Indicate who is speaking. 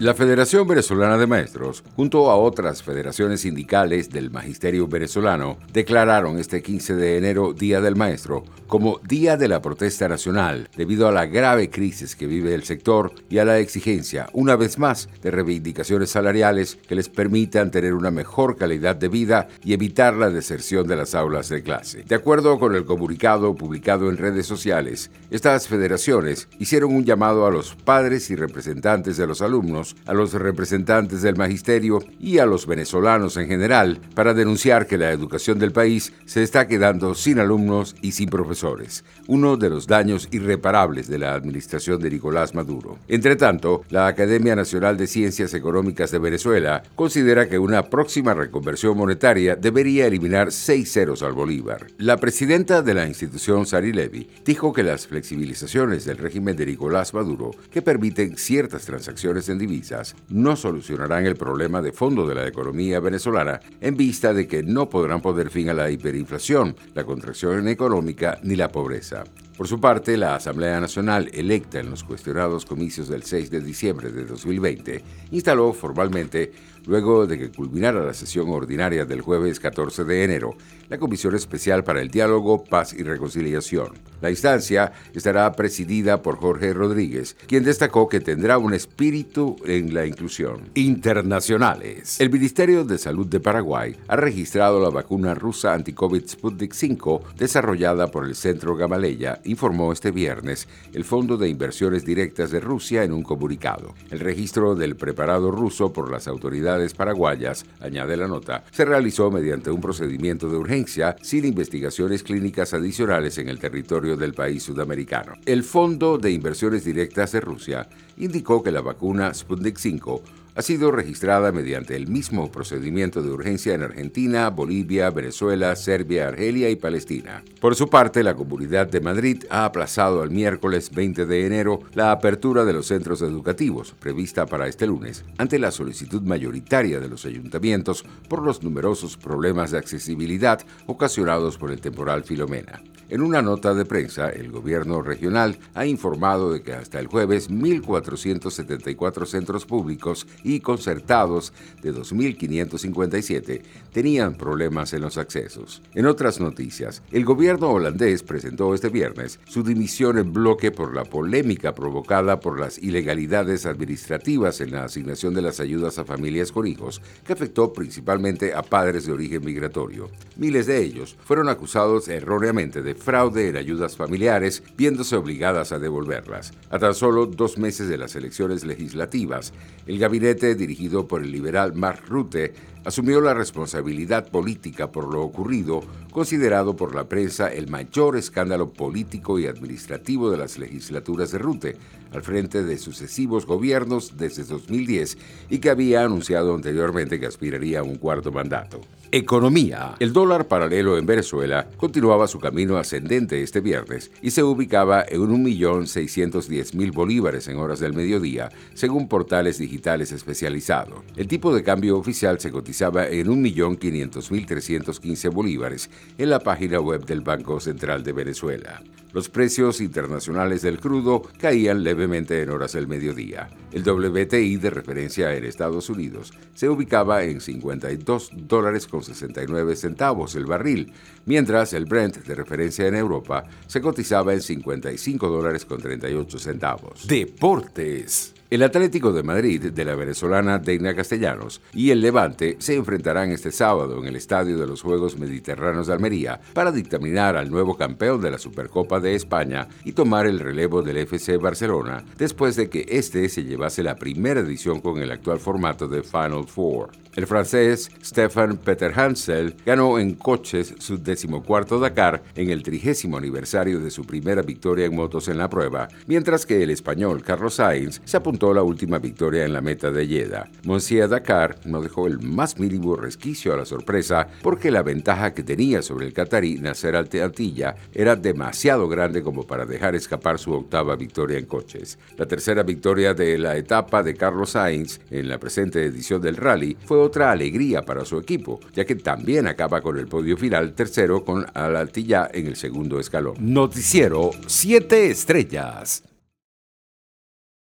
Speaker 1: La Federación Venezolana de Maestros, junto a otras federaciones sindicales del Magisterio venezolano, declararon este 15 de enero Día del Maestro como Día de la Protesta Nacional, debido a la grave crisis que vive el sector y a la exigencia, una vez más, de reivindicaciones salariales que les permitan tener una mejor calidad de vida y evitar la deserción de las aulas de clase. De acuerdo con el comunicado publicado en redes sociales, estas federaciones hicieron un llamado a los padres y representantes de los alumnos a los representantes del magisterio y a los venezolanos en general para denunciar que la educación del país se está quedando sin alumnos y sin profesores, uno de los daños irreparables de la administración de Nicolás Maduro. Entre tanto, la Academia Nacional de Ciencias Económicas de Venezuela considera que una próxima reconversión monetaria debería eliminar seis ceros al Bolívar. La presidenta de la institución, Sari Levy, dijo que las flexibilizaciones del régimen de Nicolás Maduro, que permiten ciertas transacciones en divisas, no solucionarán el problema de fondo de la economía venezolana en vista de que no podrán poner fin a la hiperinflación, la contracción económica ni la pobreza. Por su parte, la Asamblea Nacional, electa en los cuestionados comicios del 6 de diciembre de 2020, instaló formalmente, luego de que culminara la sesión ordinaria del jueves 14 de enero, la Comisión Especial para el Diálogo, Paz y Reconciliación. La instancia estará presidida por Jorge Rodríguez, quien destacó que tendrá un espíritu en la inclusión. Internacionales. El Ministerio de Salud de Paraguay ha registrado la vacuna rusa anti-COVID Sputnik 5 desarrollada por el Centro Gamaleya informó este viernes el Fondo de Inversiones Directas de Rusia en un comunicado. El registro del preparado ruso por las autoridades paraguayas, añade la nota, se realizó mediante un procedimiento de urgencia sin investigaciones clínicas adicionales en el territorio del país sudamericano. El Fondo de Inversiones Directas de Rusia indicó que la vacuna Sputnik 5 ha sido registrada mediante el mismo procedimiento de urgencia en Argentina, Bolivia, Venezuela, Serbia, Argelia y Palestina. Por su parte, la Comunidad de Madrid ha aplazado al miércoles 20 de enero la apertura de los centros educativos, prevista para este lunes, ante la solicitud mayoritaria de los ayuntamientos por los numerosos problemas de accesibilidad ocasionados por el temporal Filomena. En una nota de prensa, el gobierno regional ha informado de que hasta el jueves 1.474 centros públicos y concertados de 2.557 tenían problemas en los accesos. En otras noticias, el gobierno holandés presentó este viernes su dimisión en bloque por la polémica provocada por las ilegalidades administrativas en la asignación de las ayudas a familias con hijos, que afectó principalmente a padres de origen migratorio. Miles de ellos fueron acusados erróneamente de fraude en ayudas familiares, viéndose obligadas a devolverlas. A tan solo dos meses de las elecciones legislativas, el gabinete dirigido por el liberal Mark Rutte asumió la responsabilidad política por lo ocurrido, considerado por la prensa el mayor escándalo político y administrativo de las legislaturas de Rutte, al frente de sucesivos gobiernos desde 2010 y que había anunciado anteriormente que aspiraría a un cuarto mandato. Economía. El dólar paralelo en Venezuela continuaba su camino ascendente este viernes y se ubicaba en 1.610.000 bolívares en horas del mediodía, según portales digitales especializados. El tipo de cambio oficial se cotizaba en 1.500.315 bolívares en la página web del Banco Central de Venezuela. Los precios internacionales del crudo caían levemente en horas del mediodía. El WTI de referencia en Estados Unidos se ubicaba en 52 dólares con 69 centavos el barril, mientras el Brent de referencia en Europa se cotizaba en 55 dólares con 38 centavos.
Speaker 2: Deportes.
Speaker 1: El Atlético de Madrid de la venezolana Deina Castellanos y el Levante se enfrentarán este sábado en el Estadio de los Juegos Mediterráneos de Almería para dictaminar al nuevo campeón de la Supercopa de España y tomar el relevo del FC Barcelona después de que este se llevase la primera edición con el actual formato de Final Four. El francés Stefan Peter Hansel ganó en coches su decimocuarto Dakar en el trigésimo aniversario de su primera victoria en motos en la prueba, mientras que el español Carlos Sainz se apuntó a la última victoria en la meta de Jeddah. Monsieur Dakar no dejó el más mínimo resquicio a la sorpresa porque la ventaja que tenía sobre el catarí Nasser Al-Attiyah era demasiado grande como para dejar escapar su octava victoria en coches. La tercera victoria de la etapa de Carlos Sainz en la presente edición del rally fue otra alegría para su equipo, ya que también acaba con el podio final tercero con Al-Attiyah en el segundo escalón.
Speaker 2: Noticiero 7 Estrellas.